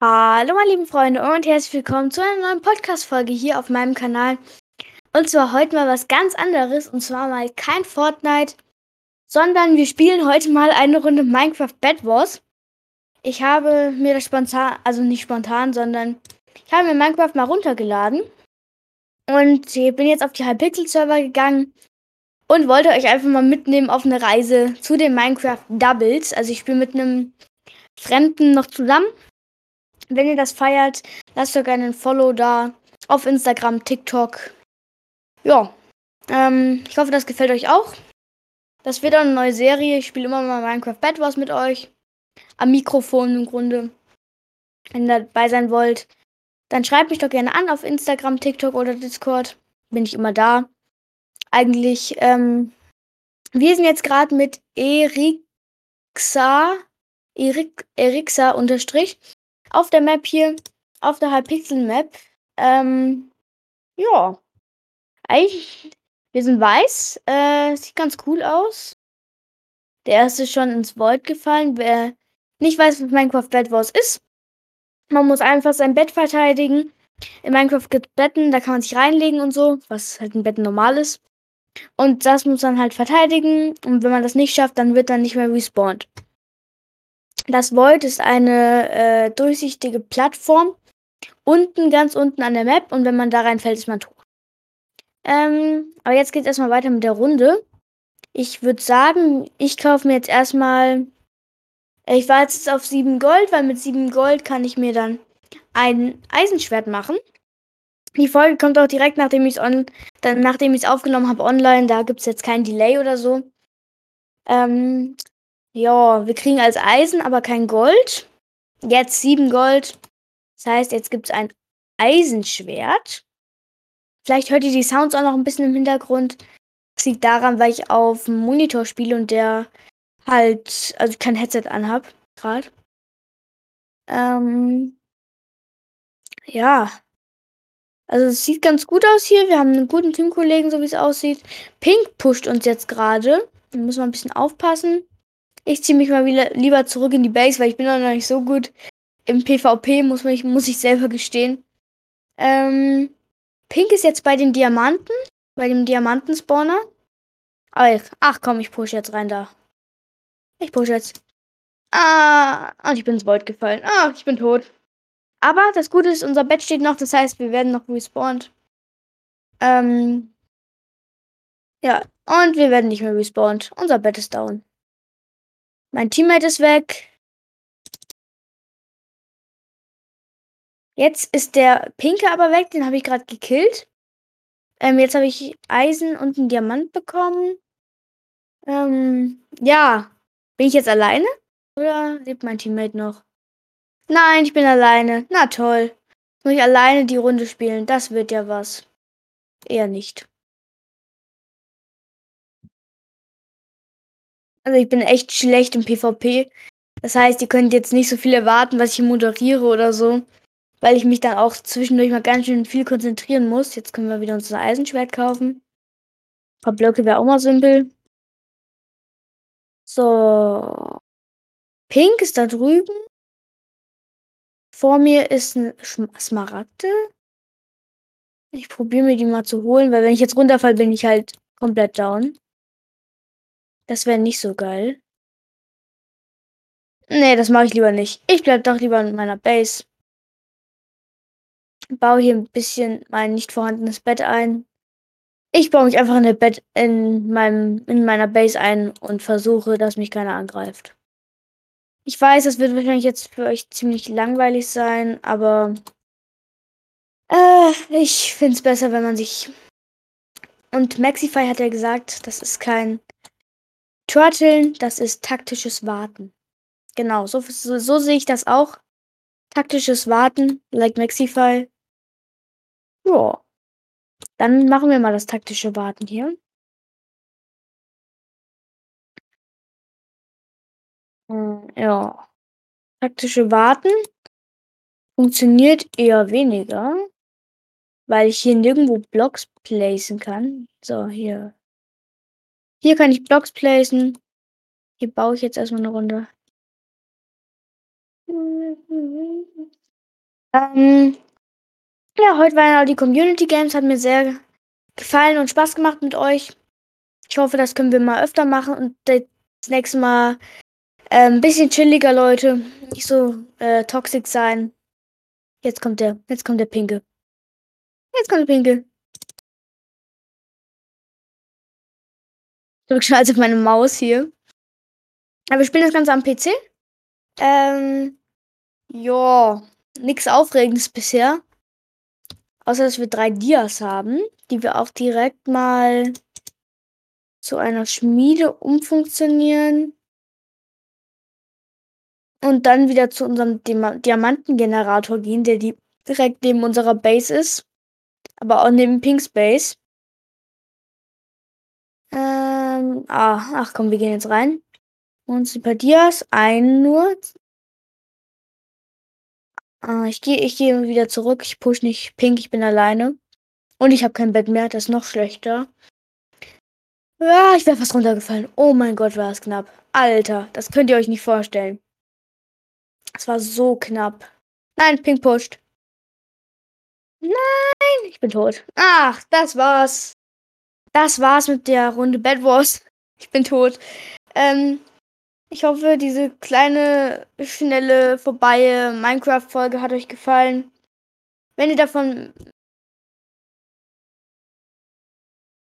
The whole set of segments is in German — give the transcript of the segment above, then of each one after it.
Hallo, meine lieben Freunde und herzlich willkommen zu einer neuen Podcast-Folge hier auf meinem Kanal. Und zwar heute mal was ganz anderes und zwar mal kein Fortnite, sondern wir spielen heute mal eine Runde Minecraft Bed Wars. Ich habe mir das spontan, also nicht spontan, sondern ich habe mir Minecraft mal runtergeladen und bin jetzt auf die Hypixel-Server gegangen und wollte euch einfach mal mitnehmen auf eine Reise zu den Minecraft Doubles. Also ich spiele mit einem Fremden noch zusammen wenn ihr das feiert, lasst doch gerne ein Follow da auf Instagram, TikTok. Ja, ähm, ich hoffe, das gefällt euch auch. Das wird auch eine neue Serie. Ich spiele immer mal Minecraft Bad Wars mit euch. Am Mikrofon im Grunde. Wenn ihr dabei sein wollt, dann schreibt mich doch gerne an auf Instagram, TikTok oder Discord. Bin ich immer da. Eigentlich, ähm, wir sind jetzt gerade mit Erixa, Erik, Erixa unterstrich auf der Map hier, auf der Hypixel-Map. Ähm, ja. Eigentlich, wir sind weiß. Äh, sieht ganz cool aus. Der erste ist schon ins Void gefallen. Wer nicht weiß, was Minecraft Bed Wars ist, man muss einfach sein Bett verteidigen. In Minecraft gibt es Betten, da kann man sich reinlegen und so, was halt ein Bett normal ist. Und das muss man halt verteidigen. Und wenn man das nicht schafft, dann wird dann nicht mehr respawned. Das Void ist eine äh, durchsichtige Plattform. Unten, ganz unten an der Map. Und wenn man da reinfällt, ist man tot. Ähm, aber jetzt geht es erstmal weiter mit der Runde. Ich würde sagen, ich kaufe mir jetzt erstmal. Ich war jetzt auf 7 Gold, weil mit 7 Gold kann ich mir dann ein Eisenschwert machen. Die Folge kommt auch direkt nachdem ich es nachdem ich es aufgenommen habe online. Da gibt es jetzt kein Delay oder so. Ähm, ja, wir kriegen als Eisen aber kein Gold. Jetzt 7 Gold. Das heißt, jetzt gibt es ein Eisenschwert. Vielleicht hört ihr die Sounds auch noch ein bisschen im Hintergrund. Das liegt daran, weil ich auf dem Monitor spiele und der halt, also kein Headset anhab, gerade. Ähm, ja. Also es sieht ganz gut aus hier. Wir haben einen guten Teamkollegen, so wie es aussieht. Pink pusht uns jetzt gerade. Da müssen wir ein bisschen aufpassen. Ich ziehe mich mal wieder lieber zurück in die Base, weil ich bin noch nicht so gut im PvP, muss, mich, muss ich selber gestehen. Ähm, Pink ist jetzt bei den Diamanten, bei dem Diamantenspawner. Ach, ach komm, ich push jetzt rein da. Ich push jetzt. Ah, und ich bin ins Void gefallen. Ah, ich bin tot. Aber das Gute ist, unser Bett steht noch, das heißt, wir werden noch respawned. Ähm, ja, und wir werden nicht mehr respawned. Unser Bett ist down. Mein Teammate ist weg. Jetzt ist der Pinke aber weg, den habe ich gerade gekillt. Ähm, jetzt habe ich Eisen und einen Diamant bekommen. Ähm, ja. Bin ich jetzt alleine? Oder lebt mein Teammate noch? Nein, ich bin alleine. Na toll. Muss ich alleine die Runde spielen? Das wird ja was. Eher nicht. Also ich bin echt schlecht im PvP. Das heißt, ihr könnt jetzt nicht so viel erwarten, was ich moderiere oder so. Weil ich mich dann auch zwischendurch mal ganz schön viel konzentrieren muss. Jetzt können wir wieder unser Eisenschwert kaufen. Ein paar Blöcke wäre auch mal simpel. So. Pink ist da drüben. Vor mir ist ein Smaragde. Ich probiere mir die mal zu holen, weil wenn ich jetzt runterfalle, bin ich halt komplett down. Das wäre nicht so geil. Nee, das mache ich lieber nicht. Ich bleib doch lieber in meiner Base. Baue hier ein bisschen mein nicht vorhandenes Bett ein. Ich baue mich einfach in der Bett in meinem in meiner Base ein und versuche, dass mich keiner angreift. Ich weiß, das wird wahrscheinlich jetzt für euch ziemlich langweilig sein, aber äh, ich finde es besser, wenn man sich und Maxify hat ja gesagt, das ist kein Turteln, das ist taktisches Warten. Genau, so, so, so sehe ich das auch. Taktisches Warten, like Maxify. Ja. Dann machen wir mal das taktische Warten hier. Hm, ja. Taktische Warten funktioniert eher weniger, weil ich hier nirgendwo Blocks placen kann. So, hier. Hier kann ich Blocks placen. Hier baue ich jetzt erstmal eine Runde. Ähm, ja, heute waren ja die Community Games, hat mir sehr gefallen und Spaß gemacht mit euch. Ich hoffe, das können wir mal öfter machen und das nächste Mal ein ähm, bisschen chilliger, Leute. Nicht so äh, toxisch sein. Jetzt kommt der, jetzt kommt der Pinke. Jetzt kommt der Pinke. Drücke schon also auf meine Maus hier. Aber wir spielen das Ganze am PC. Ähm, ja, nichts Aufregendes bisher. Außer, dass wir drei Dias haben, die wir auch direkt mal zu einer Schmiede umfunktionieren. Und dann wieder zu unserem Diamantengenerator gehen, der direkt neben unserer Base ist. Aber auch neben Pink's Base. Ähm, ah, ach komm, wir gehen jetzt rein. Und Super Dias, ein nur. Ah, ich gehe ich geh wieder zurück. Ich push nicht Pink, ich bin alleine. Und ich habe kein Bett mehr, das ist noch schlechter. Ja, ich wäre fast runtergefallen. Oh mein Gott, war das knapp. Alter, das könnt ihr euch nicht vorstellen. Es war so knapp. Nein, Pink pusht. Nein, ich bin tot. Ach, das war's. Das war's mit der Runde Bad Wars. Ich bin tot. Ähm, ich hoffe, diese kleine, schnelle, vorbei Minecraft-Folge hat euch gefallen. Wenn ihr davon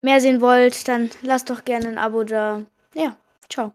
mehr sehen wollt, dann lasst doch gerne ein Abo da. Ja, ciao.